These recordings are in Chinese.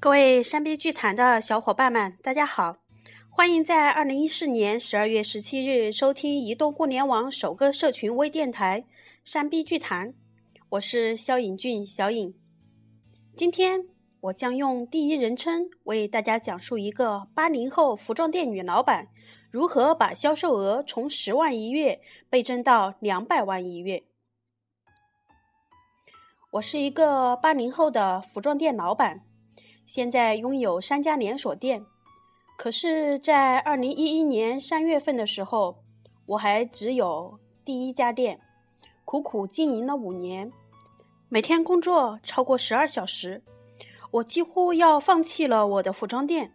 各位山 B 剧团的小伙伴们，大家好！欢迎在二零一四年十二月十七日收听移动互联网首个社群微电台“山 B 剧团”，我是肖颖俊，小颖。今天我将用第一人称为大家讲述一个八零后服装店女老板如何把销售额从十万一月倍增到两百万一月。我是一个八零后的服装店老板，现在拥有三家连锁店。可是，在二零一一年三月份的时候，我还只有第一家店，苦苦经营了五年，每天工作超过十二小时，我几乎要放弃了我的服装店。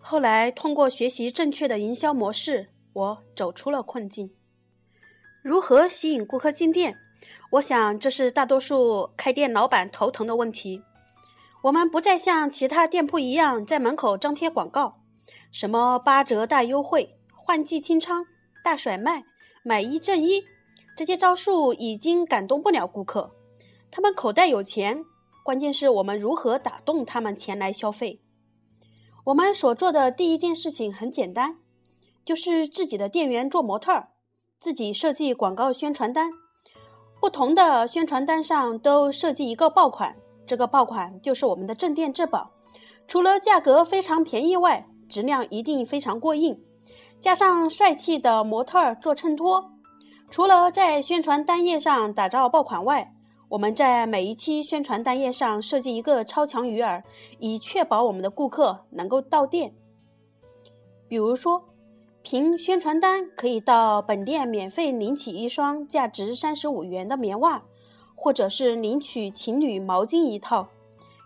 后来，通过学习正确的营销模式，我走出了困境。如何吸引顾客进店？我想，这是大多数开店老板头疼的问题。我们不再像其他店铺一样在门口张贴广告，什么八折大优惠、换季清仓、大甩卖、买一赠一，这些招数已经感动不了顾客。他们口袋有钱，关键是我们如何打动他们前来消费。我们所做的第一件事情很简单，就是自己的店员做模特，自己设计广告宣传单。不同的宣传单上都设计一个爆款，这个爆款就是我们的镇店之宝。除了价格非常便宜外，质量一定非常过硬。加上帅气的模特做衬托，除了在宣传单页上打造爆款外，我们在每一期宣传单页上设计一个超强鱼饵，以确保我们的顾客能够到店。比如说。凭宣传单可以到本店免费领取一双价值三十五元的棉袜，或者是领取情侣毛巾一套，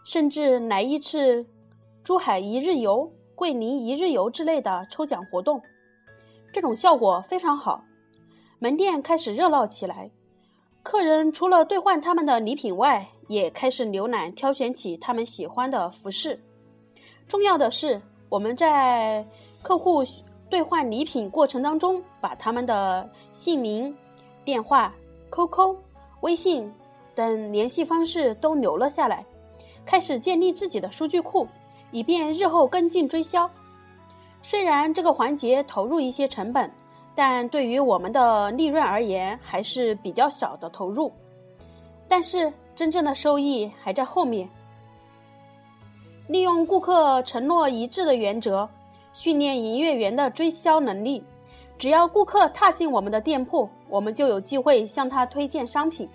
甚至来一次珠海一日游、桂林一日游之类的抽奖活动，这种效果非常好，门店开始热闹起来。客人除了兑换他们的礼品外，也开始浏览挑选起他们喜欢的服饰。重要的是，我们在客户。兑换礼品过程当中，把他们的姓名、电话、QQ、微信等联系方式都留了下来，开始建立自己的数据库，以便日后跟进追销。虽然这个环节投入一些成本，但对于我们的利润而言还是比较小的投入。但是真正的收益还在后面。利用顾客承诺一致的原则。训练营业员的追销能力，只要顾客踏进我们的店铺，我们就有机会向他推荐商品，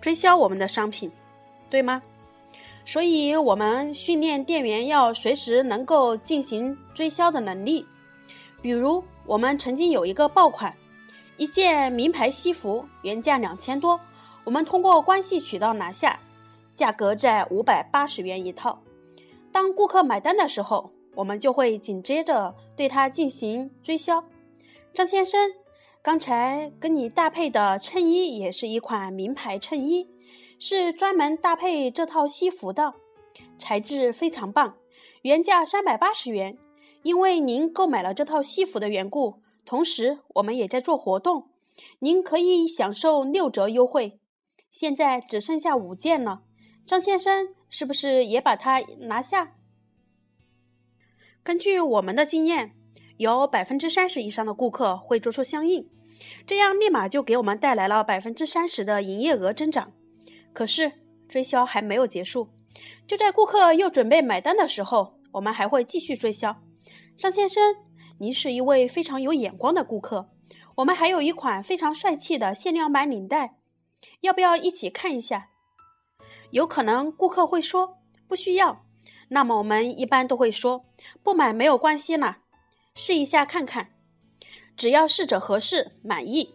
追销我们的商品，对吗？所以，我们训练店员要随时能够进行追销的能力。比如，我们曾经有一个爆款，一件名牌西服，原价两千多，我们通过关系渠道拿下，价格在五百八十元一套。当顾客买单的时候。我们就会紧接着对他进行追销。张先生，刚才跟你搭配的衬衣也是一款名牌衬衣，是专门搭配这套西服的，材质非常棒，原价三百八十元。因为您购买了这套西服的缘故，同时我们也在做活动，您可以享受六折优惠。现在只剩下五件了，张先生是不是也把它拿下？根据我们的经验，有百分之三十以上的顾客会做出相应，这样立马就给我们带来了百分之三十的营业额增长。可是追销还没有结束，就在顾客又准备买单的时候，我们还会继续追销。张先生，您是一位非常有眼光的顾客，我们还有一款非常帅气的限量版领带，要不要一起看一下？有可能顾客会说不需要。那么我们一般都会说，不买没有关系啦，试一下看看，只要试着合适满意，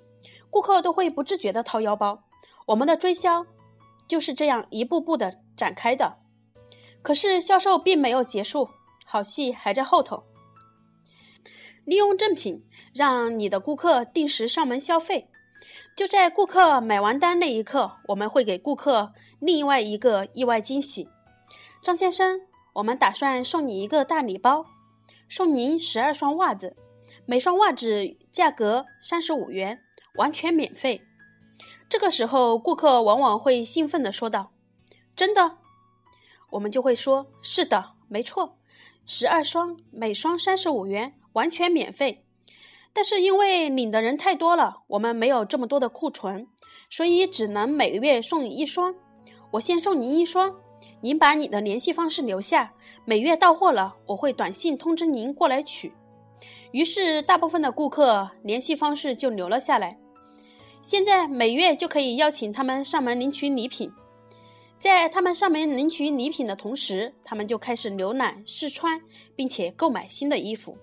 顾客都会不自觉的掏腰包。我们的追销就是这样一步步的展开的。可是销售并没有结束，好戏还在后头。利用赠品让你的顾客定时上门消费，就在顾客买完单那一刻，我们会给顾客另外一个意外惊喜，张先生。我们打算送你一个大礼包，送您十二双袜子，每双袜子价格三十五元，完全免费。这个时候，顾客往往会兴奋地说道：“真的？”我们就会说：“是的，没错，十二双，每双三十五元，完全免费。但是因为领的人太多了，我们没有这么多的库存，所以只能每个月送你一双。我先送您一双，您把你的联系方式留下，每月到货了，我会短信通知您过来取。于是，大部分的顾客联系方式就留了下来。现在每月就可以邀请他们上门领取礼品。在他们上门领取礼品的同时，他们就开始浏览、试穿，并且购买新的衣服。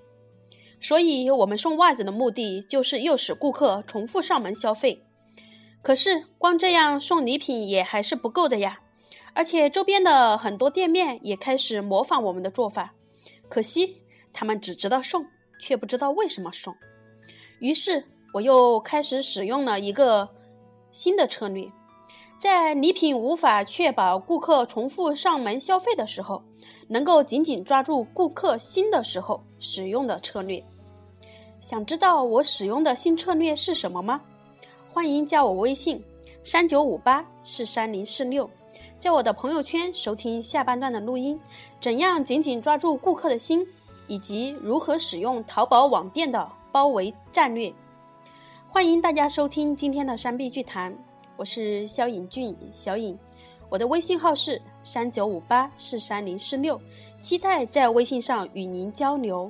所以，我们送袜子的目的就是诱使顾客重复上门消费。可是，光这样送礼品也还是不够的呀。而且，周边的很多店面也开始模仿我们的做法。可惜，他们只知道送，却不知道为什么送。于是，我又开始使用了一个新的策略。在礼品无法确保顾客重复上门消费的时候，能够紧紧抓住顾客心的时候使用的策略。想知道我使用的新策略是什么吗？欢迎加我微信：三九五八四三零四六，在我的朋友圈收听下半段的录音。怎样紧紧抓住顾客的心，以及如何使用淘宝网店的包围战略。欢迎大家收听今天的山壁剧谈。我是肖颖俊，小颖，我的微信号是三九五八四三零四六，期待在微信上与您交流。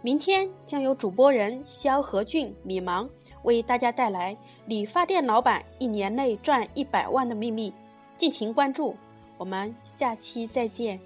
明天将由主播人肖和俊、米芒为大家带来理发店老板一年内赚一百万的秘密，敬请关注。我们下期再见。